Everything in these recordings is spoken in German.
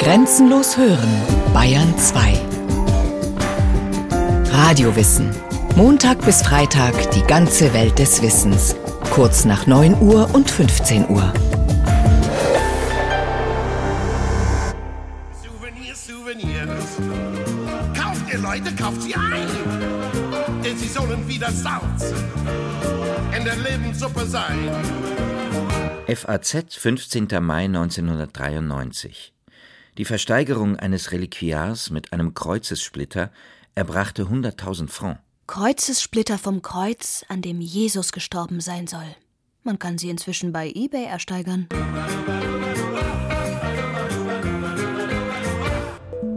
Grenzenlos hören, Bayern 2. Radiowissen. Montag bis Freitag die ganze Welt des Wissens. Kurz nach 9 Uhr und 15 Uhr. Souvenirs, Souvenirs. Kauft ihr Leute, kauft sie ein. Denn sie sollen wieder Salz in der Lebenssuppe sein. FAZ, 15. Mai 1993. Die Versteigerung eines Reliquiars mit einem Kreuzessplitter erbrachte 100.000 Francs. Kreuzessplitter vom Kreuz, an dem Jesus gestorben sein soll. Man kann sie inzwischen bei eBay ersteigern.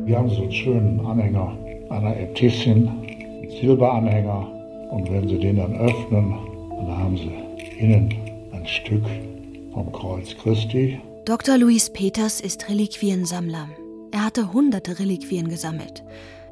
Wir haben so einen schönen Anhänger einer Äbtissin, einen Silberanhänger. Und wenn Sie den dann öffnen, dann haben Sie innen ein Stück vom Kreuz Christi. Dr. Luis Peters ist Reliquiensammler. Er hatte hunderte Reliquien gesammelt.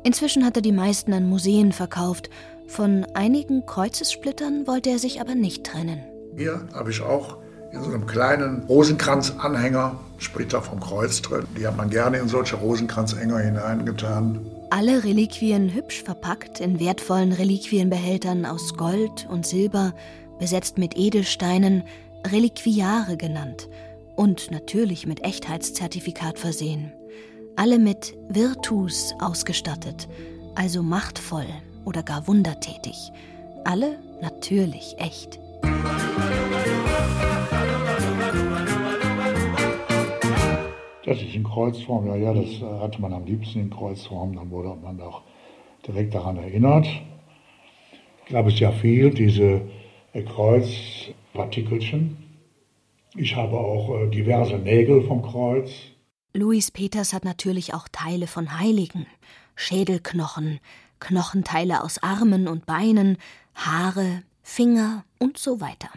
Inzwischen hat er die meisten an Museen verkauft. Von einigen Kreuzessplittern wollte er sich aber nicht trennen. Hier habe ich auch in so einem kleinen Rosenkranzanhänger Splitter vom Kreuz drin. Die hat man gerne in solche Rosenkranzhänger hineingetan. Alle Reliquien hübsch verpackt in wertvollen Reliquienbehältern aus Gold und Silber, besetzt mit Edelsteinen, Reliquiare genannt und natürlich mit Echtheitszertifikat versehen. Alle mit Virtus ausgestattet, also machtvoll oder gar wundertätig. Alle natürlich echt. Das ist in Kreuzform, ja, ja, das hatte man am liebsten in Kreuzform, dann wurde man auch direkt daran erinnert. Ich glaube, es ist ja viel, diese Kreuzpartikelchen. Ich habe auch äh, diverse Nägel vom Kreuz. Louis Peters hat natürlich auch Teile von Heiligen, Schädelknochen, Knochenteile aus Armen und Beinen, Haare, Finger und so weiter.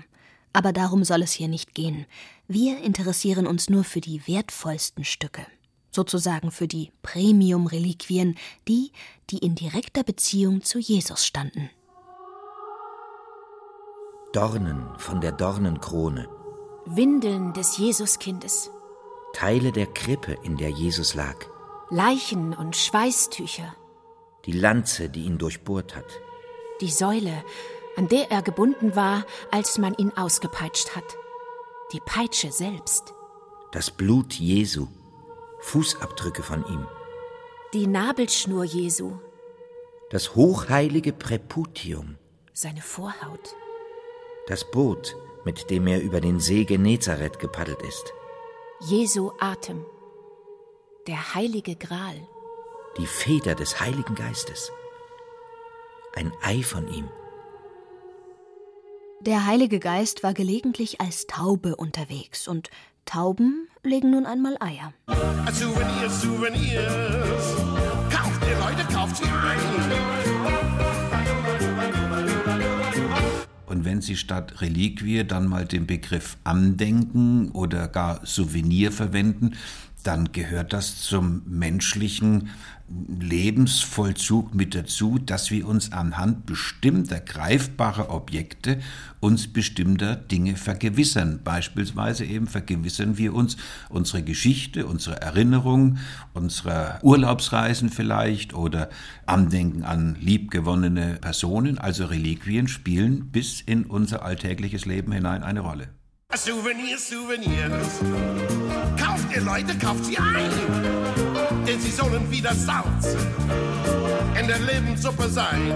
Aber darum soll es hier nicht gehen. Wir interessieren uns nur für die wertvollsten Stücke, sozusagen für die Premium-Reliquien, die, die in direkter Beziehung zu Jesus standen. Dornen von der Dornenkrone, Windeln des Jesuskindes, Teile der Krippe, in der Jesus lag, Leichen und Schweißtücher, die Lanze, die ihn durchbohrt hat, die Säule, an der er gebunden war, als man ihn ausgepeitscht hat, die Peitsche selbst, das Blut Jesu, Fußabdrücke von ihm, die Nabelschnur Jesu, das hochheilige Präputium, seine Vorhaut, das Boot, mit dem er über den See Genezareth gepaddelt ist, Jesu Atem, der heilige Gral, die Feder des Heiligen Geistes, ein Ei von ihm, Der Heilige Geist war gelegentlich als Taube unterwegs und Tauben legen nun einmal Eier. Souvenirs, Souvenirs. Kauft ihr Leute, kauft sie ein. Und wenn Sie statt Reliquie dann mal den Begriff Andenken oder gar Souvenir verwenden, dann gehört das zum menschlichen Lebensvollzug mit dazu, dass wir uns anhand bestimmter greifbarer Objekte uns bestimmter Dinge vergewissern. Beispielsweise eben vergewissern wir uns unsere Geschichte, unsere Erinnerung, unsere Urlaubsreisen vielleicht oder Andenken an liebgewonnene Personen. Also Reliquien spielen bis in unser alltägliches Leben hinein eine Rolle. Souvenirs, Souvenirs. Kauft ihr Leute, kauft sie ein. Denn sie sollen wieder Salz in der Lebenssuppe sein.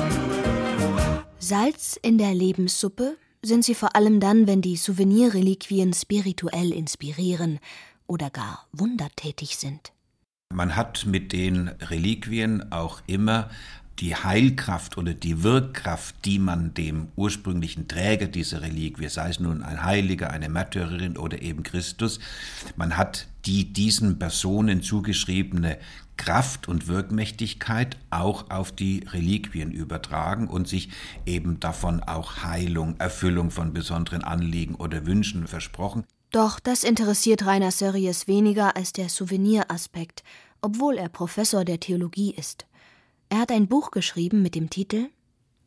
Salz in der Lebenssuppe sind sie vor allem dann, wenn die Souvenirreliquien spirituell inspirieren oder gar wundertätig sind. Man hat mit den Reliquien auch immer die Heilkraft oder die Wirkkraft, die man dem ursprünglichen Träger dieser Reliquie, sei es nun ein Heiliger, eine Märtyrerin oder eben Christus, man hat die diesen Personen zugeschriebene Kraft und Wirkmächtigkeit auch auf die Reliquien übertragen und sich eben davon auch Heilung, Erfüllung von besonderen Anliegen oder Wünschen versprochen. Doch das interessiert Rainer Sörries weniger als der Souveniraspekt, obwohl er Professor der Theologie ist. Er hat ein Buch geschrieben mit dem Titel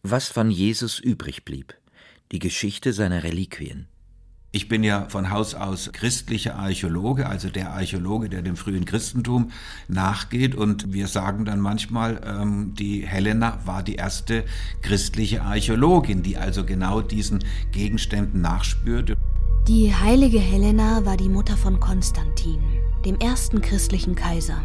Was von Jesus übrig blieb. Die Geschichte seiner Reliquien. Ich bin ja von Haus aus christlicher Archäologe, also der Archäologe, der dem frühen Christentum nachgeht. Und wir sagen dann manchmal, ähm, die Helena war die erste christliche Archäologin, die also genau diesen Gegenständen nachspürte. Die heilige Helena war die Mutter von Konstantin, dem ersten christlichen Kaiser.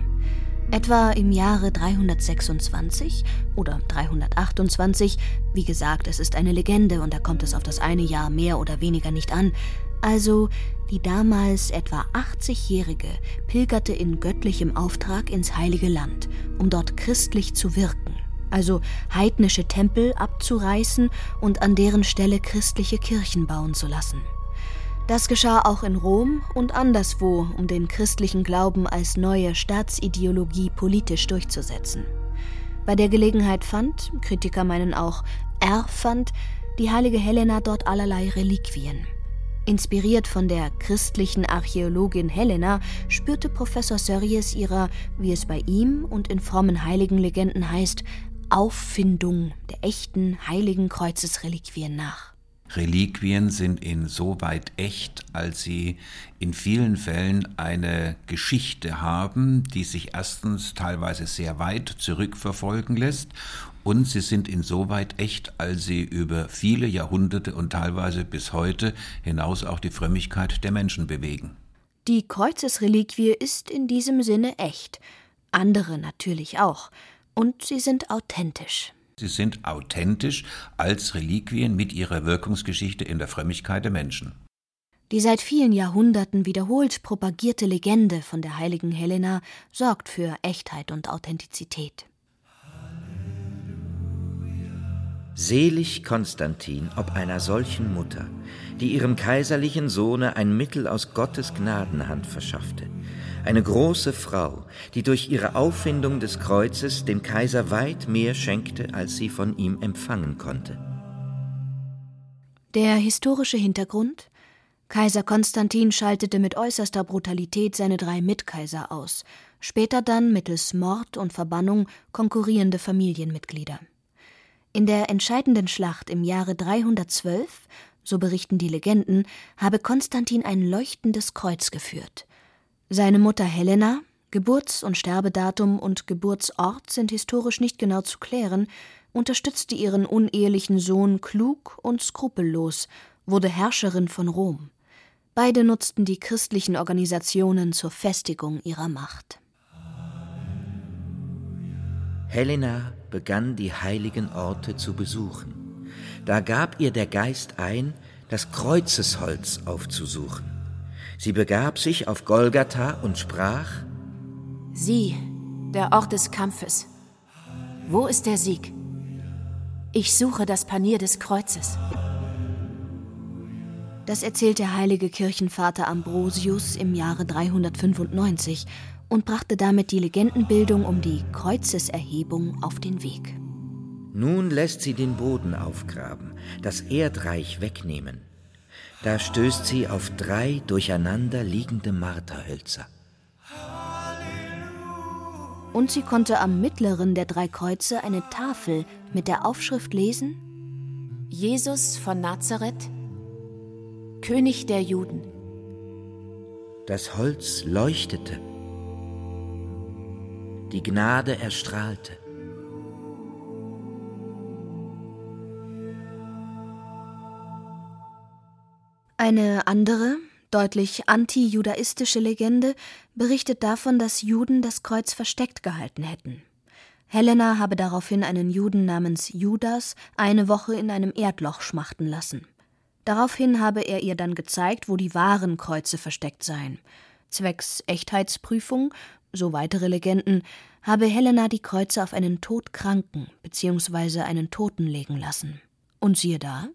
Etwa im Jahre 326 oder 328, wie gesagt, es ist eine Legende und da kommt es auf das eine Jahr mehr oder weniger nicht an, also die damals etwa 80-Jährige pilgerte in göttlichem Auftrag ins heilige Land, um dort christlich zu wirken, also heidnische Tempel abzureißen und an deren Stelle christliche Kirchen bauen zu lassen. Das geschah auch in Rom und anderswo, um den christlichen Glauben als neue Staatsideologie politisch durchzusetzen. Bei der Gelegenheit fand, Kritiker meinen auch, erfand, die heilige Helena dort allerlei Reliquien. Inspiriert von der christlichen Archäologin Helena spürte Professor Sörries ihrer, wie es bei ihm und in frommen Heiligenlegenden heißt, Auffindung der echten heiligen Kreuzesreliquien nach. Reliquien sind insoweit echt, als sie in vielen Fällen eine Geschichte haben, die sich erstens teilweise sehr weit zurückverfolgen lässt und sie sind insoweit echt, als sie über viele Jahrhunderte und teilweise bis heute hinaus auch die Frömmigkeit der Menschen bewegen. Die Kreuzesreliquie ist in diesem Sinne echt, andere natürlich auch, und sie sind authentisch. Sie sind authentisch als Reliquien mit ihrer Wirkungsgeschichte in der Frömmigkeit der Menschen. Die seit vielen Jahrhunderten wiederholt propagierte Legende von der heiligen Helena sorgt für Echtheit und Authentizität. Selig Konstantin ob einer solchen Mutter, die ihrem kaiserlichen Sohne ein Mittel aus Gottes Gnadenhand verschaffte, eine große Frau, die durch ihre Auffindung des Kreuzes dem Kaiser weit mehr schenkte, als sie von ihm empfangen konnte. Der historische Hintergrund Kaiser Konstantin schaltete mit äußerster Brutalität seine drei Mitkaiser aus, später dann mittels Mord und Verbannung konkurrierende Familienmitglieder. In der entscheidenden Schlacht im Jahre 312, so berichten die Legenden, habe Konstantin ein leuchtendes Kreuz geführt. Seine Mutter Helena, Geburts- und Sterbedatum und Geburtsort sind historisch nicht genau zu klären, unterstützte ihren unehelichen Sohn klug und skrupellos, wurde Herrscherin von Rom. Beide nutzten die christlichen Organisationen zur Festigung ihrer Macht. Helena begann die heiligen Orte zu besuchen. Da gab ihr der Geist ein, das Kreuzesholz aufzusuchen. Sie begab sich auf Golgatha und sprach Sieh, der Ort des Kampfes. Wo ist der Sieg? Ich suche das Panier des Kreuzes. Das erzählt der heilige Kirchenvater Ambrosius im Jahre 395 und brachte damit die Legendenbildung um die Kreuzeserhebung auf den Weg. Nun lässt sie den Boden aufgraben, das Erdreich wegnehmen da stößt sie auf drei durcheinander liegende Marterhölzer. Und sie konnte am mittleren der drei Kreuze eine Tafel mit der Aufschrift lesen: Jesus von Nazareth, König der Juden. Das Holz leuchtete, die Gnade erstrahlte. Eine andere, deutlich anti-judaistische Legende berichtet davon, dass Juden das Kreuz versteckt gehalten hätten. Helena habe daraufhin einen Juden namens Judas eine Woche in einem Erdloch schmachten lassen. Daraufhin habe er ihr dann gezeigt, wo die wahren Kreuze versteckt seien. Zwecks Echtheitsprüfung, so weitere Legenden, habe Helena die Kreuze auf einen Todkranken bzw. einen Toten legen lassen. Und siehe da,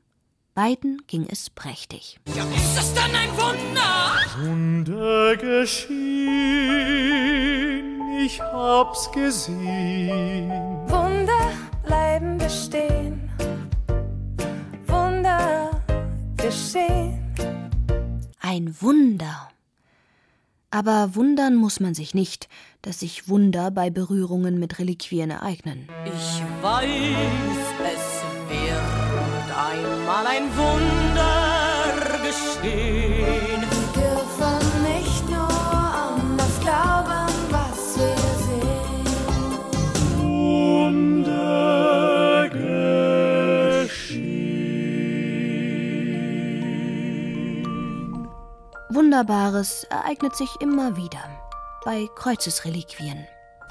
Beiden ging es prächtig. Ja, ist das dann ein Wunder? Wunder geschehen, ich hab's gesehen. Wunder bleiben bestehen. Wunder geschehen. Ein Wunder. Aber wundern muss man sich nicht, dass sich Wunder bei Berührungen mit Reliquien ereignen. Ich weiß, es einmal ein Wunder geschehen. Wir dürfen nicht nur an das glauben, was wir sehen. Wunder geschehen. Wunderbares ereignet sich immer wieder bei Kreuzesreliquien.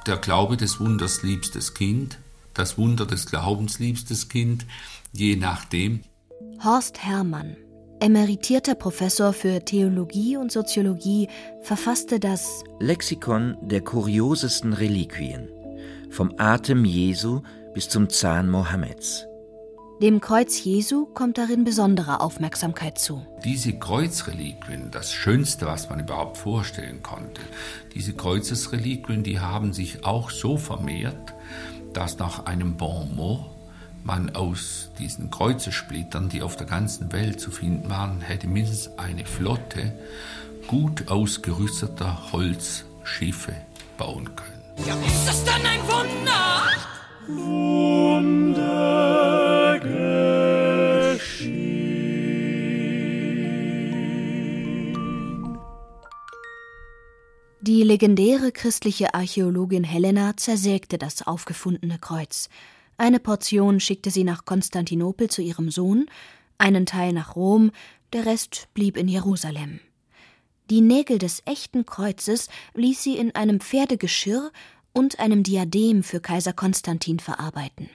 Der Glaube des Wunders liebstes Kind, das Wunder des Glaubens liebstes Kind, je nachdem. Horst Herrmann, emeritierter Professor für Theologie und Soziologie, verfasste das Lexikon der kuriosesten Reliquien. Vom Atem Jesu bis zum Zahn Mohammeds. Dem Kreuz Jesu kommt darin besondere Aufmerksamkeit zu. Diese Kreuzreliquien, das Schönste, was man überhaupt vorstellen konnte, diese Kreuzesreliquien, die haben sich auch so vermehrt, dass nach einem Bon mot man aus diesen Kreuzesplittern, die auf der ganzen Welt zu finden waren, hätte mindestens eine Flotte gut ausgerüsteter Holzschiffe bauen können. Ja, ist das dann ein Wunder? Wunder Die legendäre christliche Archäologin Helena zersägte das aufgefundene Kreuz. Eine Portion schickte sie nach Konstantinopel zu ihrem Sohn, einen Teil nach Rom, der Rest blieb in Jerusalem. Die Nägel des echten Kreuzes ließ sie in einem Pferdegeschirr und einem Diadem für Kaiser Konstantin verarbeiten.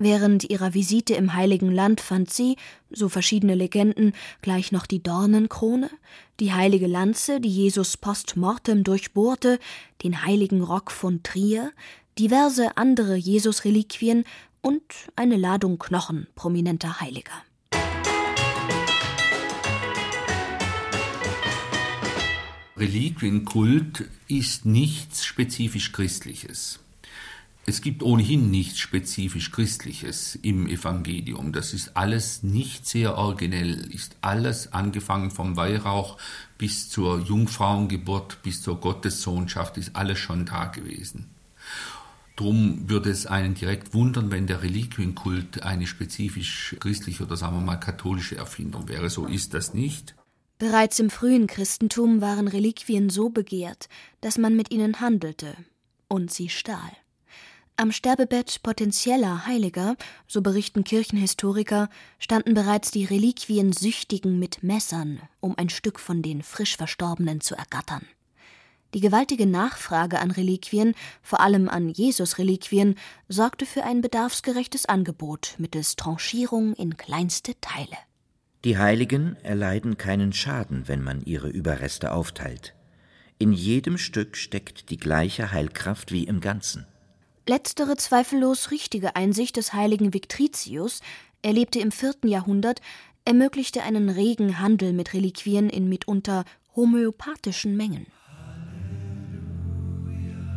Während ihrer Visite im Heiligen Land fand sie, so verschiedene Legenden, gleich noch die Dornenkrone, die heilige Lanze, die Jesus post mortem durchbohrte, den heiligen Rock von Trier, diverse andere Jesus-Reliquien und eine Ladung Knochen prominenter Heiliger. Reliquienkult ist nichts spezifisch Christliches. Es gibt ohnehin nichts spezifisch Christliches im Evangelium. Das ist alles nicht sehr originell, ist alles angefangen vom Weihrauch bis zur Jungfrauengeburt, bis zur Gottessohnschaft, ist alles schon da gewesen. Drum würde es einen direkt wundern, wenn der Reliquienkult eine spezifisch christliche oder sagen wir mal katholische Erfindung wäre. So ist das nicht. Bereits im frühen Christentum waren Reliquien so begehrt, dass man mit ihnen handelte und sie stahl. Am Sterbebett potenzieller Heiliger, so berichten Kirchenhistoriker, standen bereits die Reliquien Süchtigen mit Messern, um ein Stück von den frisch Verstorbenen zu ergattern. Die gewaltige Nachfrage an Reliquien, vor allem an Jesus-Reliquien, sorgte für ein bedarfsgerechtes Angebot mittels Tranchierung in kleinste Teile. Die Heiligen erleiden keinen Schaden, wenn man ihre Überreste aufteilt. In jedem Stück steckt die gleiche Heilkraft wie im Ganzen. Letztere zweifellos richtige Einsicht des heiligen Victricius, er lebte im vierten Jahrhundert, ermöglichte einen regen Handel mit Reliquien in mitunter homöopathischen Mengen.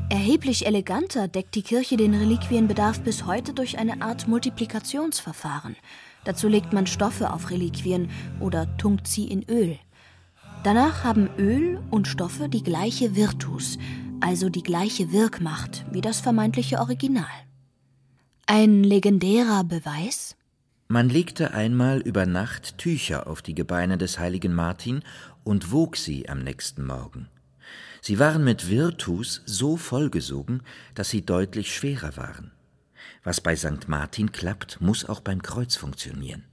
Erheblich eleganter deckt die Kirche den Reliquienbedarf bis heute durch eine Art Multiplikationsverfahren. Dazu legt man Stoffe auf Reliquien oder tunkt sie in Öl. Danach haben Öl und Stoffe die gleiche Virtus, also die gleiche Wirkmacht wie das vermeintliche Original. Ein legendärer Beweis? Man legte einmal über Nacht Tücher auf die Gebeine des heiligen Martin und wog sie am nächsten Morgen. Sie waren mit Virtus so vollgesogen, dass sie deutlich schwerer waren. Was bei St. Martin klappt, muss auch beim Kreuz funktionieren.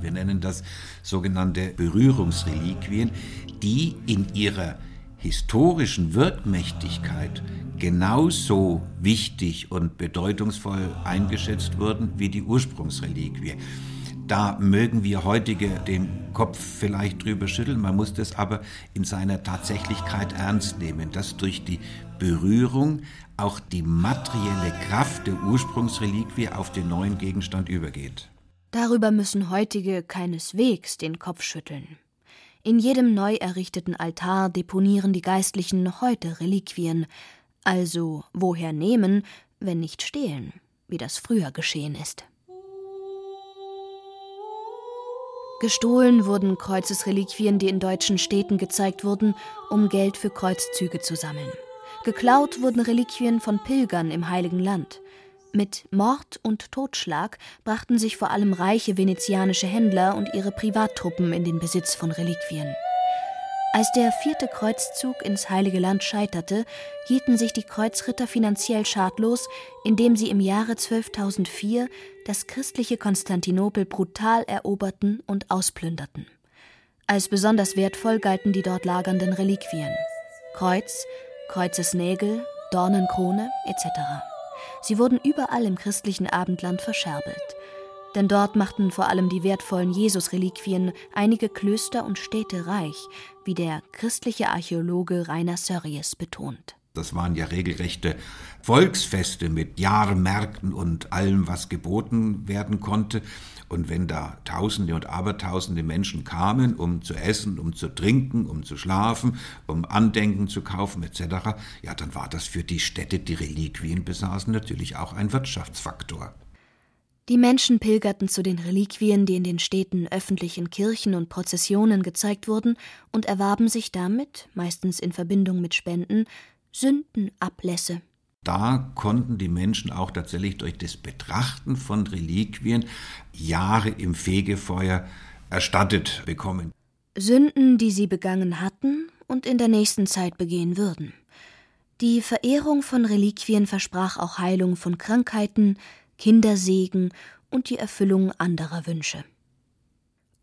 Wir nennen das sogenannte Berührungsreliquien, die in ihrer historischen Wirkmächtigkeit genauso wichtig und bedeutungsvoll eingeschätzt wurden wie die Ursprungsreliquie. Da mögen wir heutige den Kopf vielleicht drüber schütteln, man muss das aber in seiner Tatsächlichkeit ernst nehmen, dass durch die Berührung auch die materielle Kraft der Ursprungsreliquie auf den neuen Gegenstand übergeht. Darüber müssen heutige keineswegs den Kopf schütteln. In jedem neu errichteten Altar deponieren die Geistlichen heute Reliquien, also woher nehmen, wenn nicht stehlen, wie das früher geschehen ist. Gestohlen wurden Kreuzesreliquien, die in deutschen Städten gezeigt wurden, um Geld für Kreuzzüge zu sammeln. Geklaut wurden Reliquien von Pilgern im Heiligen Land. Mit Mord und Totschlag brachten sich vor allem reiche venezianische Händler und ihre Privattruppen in den Besitz von Reliquien. Als der vierte Kreuzzug ins Heilige Land scheiterte, hielten sich die Kreuzritter finanziell schadlos, indem sie im Jahre 1204 das christliche Konstantinopel brutal eroberten und ausplünderten. Als besonders wertvoll galten die dort lagernden Reliquien: Kreuz, Kreuzesnägel, Dornenkrone etc. Sie wurden überall im christlichen Abendland verscherbelt denn dort machten vor allem die wertvollen Jesusreliquien einige Klöster und Städte reich, wie der christliche Archäologe Rainer Sörries betont. Das waren ja regelrechte Volksfeste mit Jahrmärkten und allem, was geboten werden konnte. Und wenn da Tausende und Abertausende Menschen kamen, um zu essen, um zu trinken, um zu schlafen, um Andenken zu kaufen etc., ja, dann war das für die Städte, die Reliquien besaßen, natürlich auch ein Wirtschaftsfaktor. Die Menschen pilgerten zu den Reliquien, die in den Städten öffentlich in Kirchen und Prozessionen gezeigt wurden, und erwarben sich damit, meistens in Verbindung mit Spenden, Sündenablässe. Da konnten die Menschen auch tatsächlich durch das Betrachten von Reliquien Jahre im Fegefeuer erstattet bekommen. Sünden, die sie begangen hatten und in der nächsten Zeit begehen würden. Die Verehrung von Reliquien versprach auch Heilung von Krankheiten, Kindersegen und die Erfüllung anderer Wünsche.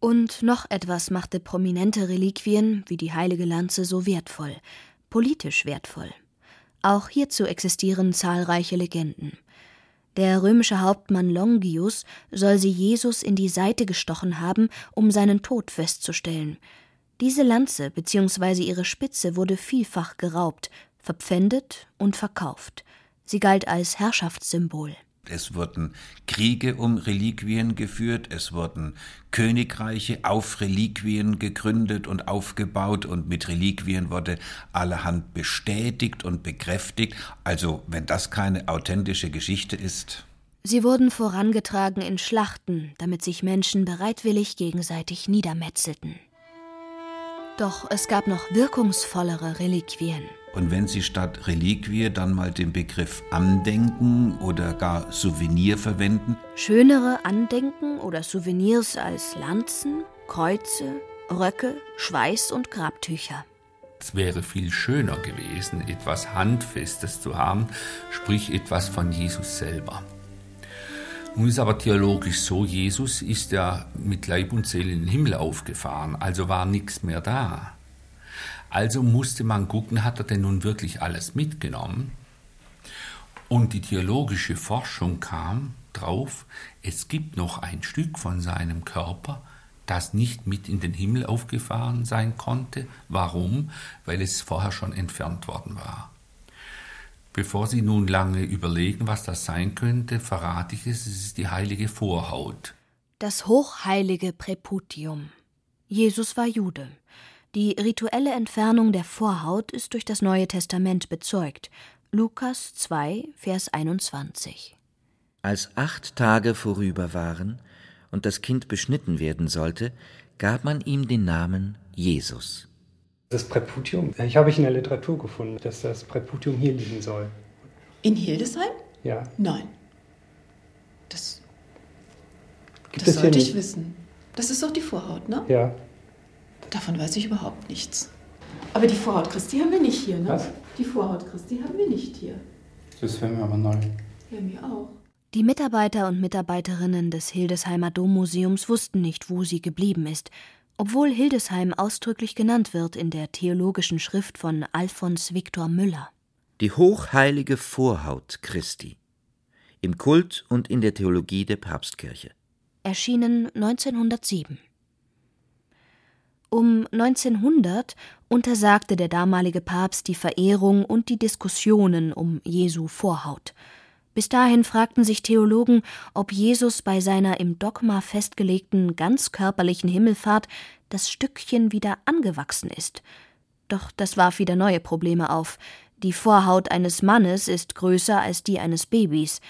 Und noch etwas machte prominente Reliquien wie die heilige Lanze so wertvoll, politisch wertvoll. Auch hierzu existieren zahlreiche Legenden. Der römische Hauptmann Longius soll sie Jesus in die Seite gestochen haben, um seinen Tod festzustellen. Diese Lanze bzw. ihre Spitze wurde vielfach geraubt, verpfändet und verkauft. Sie galt als Herrschaftssymbol. Es wurden Kriege um Reliquien geführt, es wurden Königreiche auf Reliquien gegründet und aufgebaut und mit Reliquien wurde allerhand bestätigt und bekräftigt. Also wenn das keine authentische Geschichte ist. Sie wurden vorangetragen in Schlachten, damit sich Menschen bereitwillig gegenseitig niedermetzelten. Doch es gab noch wirkungsvollere Reliquien. Und wenn Sie statt Reliquie dann mal den Begriff Andenken oder gar Souvenir verwenden? Schönere Andenken oder Souvenirs als Lanzen, Kreuze, Röcke, Schweiß und Grabtücher. Es wäre viel schöner gewesen, etwas Handfestes zu haben, sprich etwas von Jesus selber. Nun ist aber theologisch so, Jesus ist ja mit Leib und Seele in den Himmel aufgefahren, also war nichts mehr da. Also musste man gucken, hat er denn nun wirklich alles mitgenommen? Und die theologische Forschung kam drauf, es gibt noch ein Stück von seinem Körper, das nicht mit in den Himmel aufgefahren sein konnte. Warum? Weil es vorher schon entfernt worden war. Bevor Sie nun lange überlegen, was das sein könnte, verrate ich es, es ist die heilige Vorhaut. Das hochheilige Präputium. Jesus war Jude. Die rituelle Entfernung der Vorhaut ist durch das Neue Testament bezeugt. Lukas 2, Vers 21. Als acht Tage vorüber waren und das Kind beschnitten werden sollte, gab man ihm den Namen Jesus. Das Präputium, ich habe ich in der Literatur gefunden, dass das Präputium hier liegen soll. In Hildesheim? Ja. Nein. Das, Gibt das sollte ich nicht? wissen. Das ist doch die Vorhaut, ne? Ja. Davon weiß ich überhaupt nichts. Aber die Vorhaut Christi haben wir nicht hier, ne? Was? Die Vorhaut Christi haben wir nicht hier. Das wäre mir aber neu. Ja, mir auch. Die Mitarbeiter und Mitarbeiterinnen des Hildesheimer Dommuseums wussten nicht, wo sie geblieben ist, obwohl Hildesheim ausdrücklich genannt wird in der theologischen Schrift von Alfons Viktor Müller. Die hochheilige Vorhaut Christi. Im Kult und in der Theologie der Papstkirche. Erschienen 1907. Um 1900 untersagte der damalige Papst die Verehrung und die Diskussionen um Jesu Vorhaut. Bis dahin fragten sich Theologen, ob Jesus bei seiner im Dogma festgelegten ganzkörperlichen Himmelfahrt das Stückchen wieder angewachsen ist. Doch das warf wieder neue Probleme auf. Die Vorhaut eines Mannes ist größer als die eines Babys.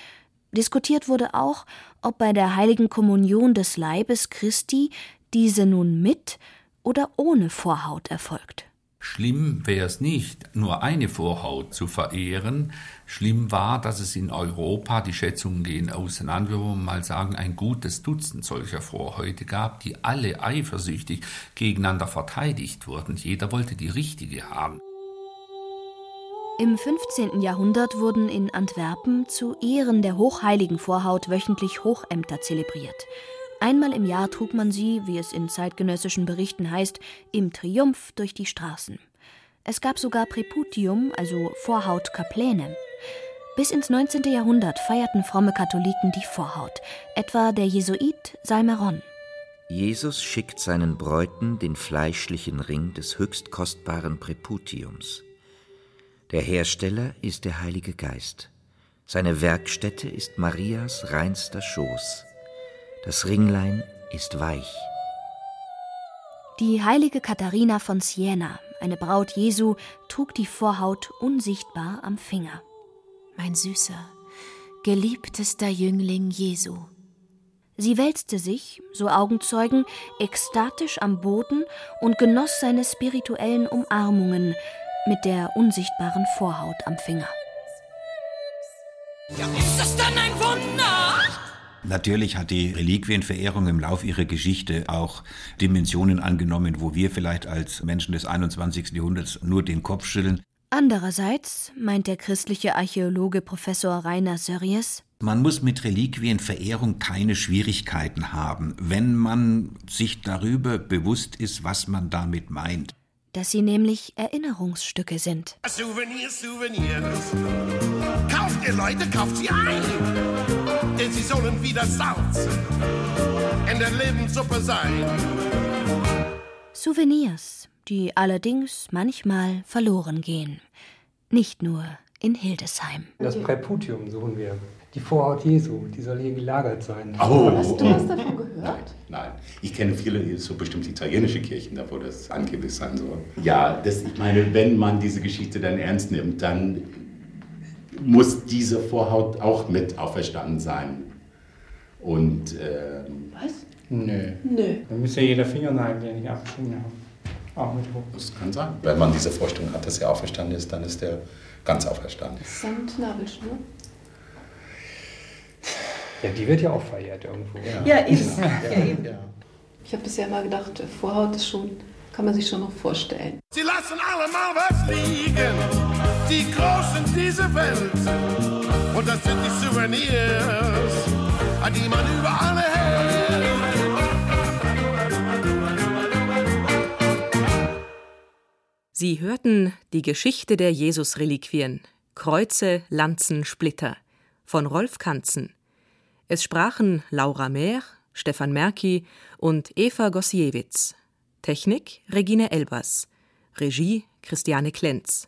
Diskutiert wurde auch, ob bei der heiligen Kommunion des Leibes Christi diese nun mit oder ohne Vorhaut erfolgt. Schlimm wäre es nicht, nur eine Vorhaut zu verehren. Schlimm war, dass es in Europa, die Schätzungen gehen auseinander, wir wollen mal sagen, ein gutes Dutzend solcher Vorhäute gab, die alle eifersüchtig gegeneinander verteidigt wurden. Jeder wollte die richtige haben. Im 15. Jahrhundert wurden in Antwerpen zu Ehren der hochheiligen Vorhaut wöchentlich Hochämter zelebriert. Einmal im Jahr trug man sie, wie es in zeitgenössischen Berichten heißt, im Triumph durch die Straßen. Es gab sogar Präputium, also Vorhautkapläne. Bis ins 19. Jahrhundert feierten fromme Katholiken die Vorhaut, etwa der Jesuit Salmeron. Jesus schickt seinen Bräuten den fleischlichen Ring des höchst kostbaren Präputiums. Der Hersteller ist der Heilige Geist. Seine Werkstätte ist Marias reinster Schoß. Das Ringlein ist weich. Die heilige Katharina von Siena, eine Braut Jesu, trug die Vorhaut unsichtbar am Finger. Mein süßer, geliebtester Jüngling Jesu. Sie wälzte sich, so Augenzeugen, ekstatisch am Boden und genoss seine spirituellen Umarmungen mit der unsichtbaren Vorhaut am Finger. Ja, ist das dann ein Wunder? Natürlich hat die Reliquienverehrung im Lauf ihrer Geschichte auch Dimensionen angenommen, wo wir vielleicht als Menschen des 21. Jahrhunderts nur den Kopf schütteln. Andererseits, meint der christliche Archäologe Professor Rainer Sörries, man muss mit Reliquienverehrung keine Schwierigkeiten haben, wenn man sich darüber bewusst ist, was man damit meint. Dass sie nämlich Erinnerungsstücke sind. Souvenirs, Souvenirs. Kauft ihr Leute, kauft sie ein. Denn sie sollen wieder Salz in der Lebenssuppe sein. Souvenirs, die allerdings manchmal verloren gehen. Nicht nur in Hildesheim. Das Präputium suchen wir. Die Vorhaut Jesu, die soll hier gelagert sein. Oh. Hast du was davon gehört? Nein, ich kenne viele, so bestimmt italienische Kirchen, da wo das angeblich sein soll. Ja, das, ich meine, wenn man diese Geschichte dann ernst nimmt, dann muss diese Vorhaut auch mit auferstanden sein. Und. Ähm, Was? Nö. Nö. Dann müsste ja jeder Fingernagel, den ich abgeschnitten habe. Auch mit hoch. Das kann sein. Wenn man diese Vorstellung hat, dass er auferstanden ist, dann ist er ganz auferstanden. Samt Nabelschnur. Ja, die wird ja auch verehrt irgendwo. Ja, eben. Ja, eben. Ich habe bisher mal gedacht, Vorhaut ist schon, kann man sich schon noch vorstellen. Sie lassen alle mal was liegen, die Großen dieser Welt. Und das sind die Souvenirs, an die man überall hält. Sie hörten die Geschichte der Jesus-Reliquien, Kreuze, Lanzen, Splitter von Rolf Kanzen. Es sprachen Laura Mehr, Stefan Merki und Eva Gosiewicz. Technik Regine Elbers. Regie Christiane Klenz.